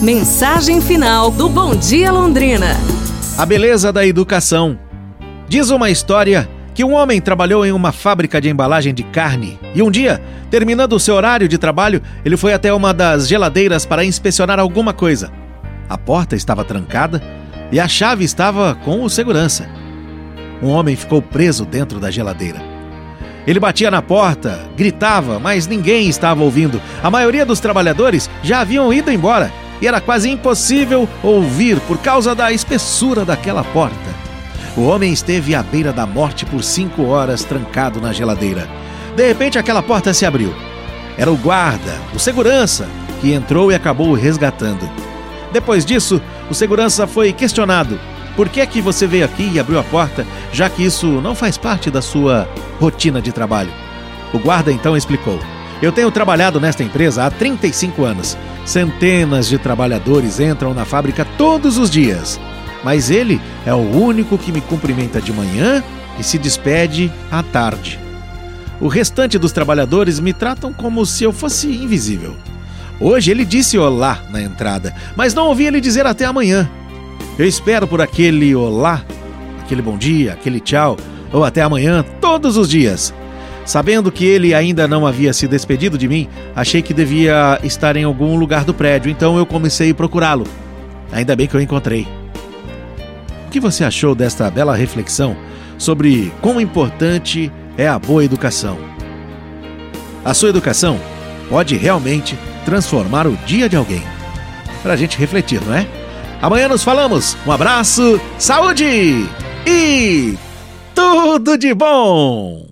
Mensagem final do Bom Dia Londrina. A beleza da educação. Diz uma história que um homem trabalhou em uma fábrica de embalagem de carne e um dia, terminando o seu horário de trabalho, ele foi até uma das geladeiras para inspecionar alguma coisa. A porta estava trancada e a chave estava com o segurança. Um homem ficou preso dentro da geladeira. Ele batia na porta, gritava, mas ninguém estava ouvindo. A maioria dos trabalhadores já haviam ido embora e era quase impossível ouvir por causa da espessura daquela porta. O homem esteve à beira da morte por cinco horas trancado na geladeira. De repente, aquela porta se abriu. Era o guarda, o segurança, que entrou e acabou o resgatando. Depois disso, o segurança foi questionado: por que é que você veio aqui e abriu a porta, já que isso não faz parte da sua rotina de trabalho? O guarda então explicou: Eu tenho trabalhado nesta empresa há 35 anos. Centenas de trabalhadores entram na fábrica todos os dias. Mas ele é o único que me cumprimenta de manhã e se despede à tarde. O restante dos trabalhadores me tratam como se eu fosse invisível. Hoje ele disse olá na entrada, mas não ouvi ele dizer até amanhã. Eu espero por aquele olá, aquele bom dia, aquele tchau, ou até amanhã, todos os dias. Sabendo que ele ainda não havia se despedido de mim, achei que devia estar em algum lugar do prédio, então eu comecei a procurá-lo. Ainda bem que eu encontrei. O que você achou desta bela reflexão sobre quão importante é a boa educação? A sua educação pode realmente transformar o dia de alguém. Para a gente refletir, não é? Amanhã nos falamos. Um abraço, saúde e tudo de bom!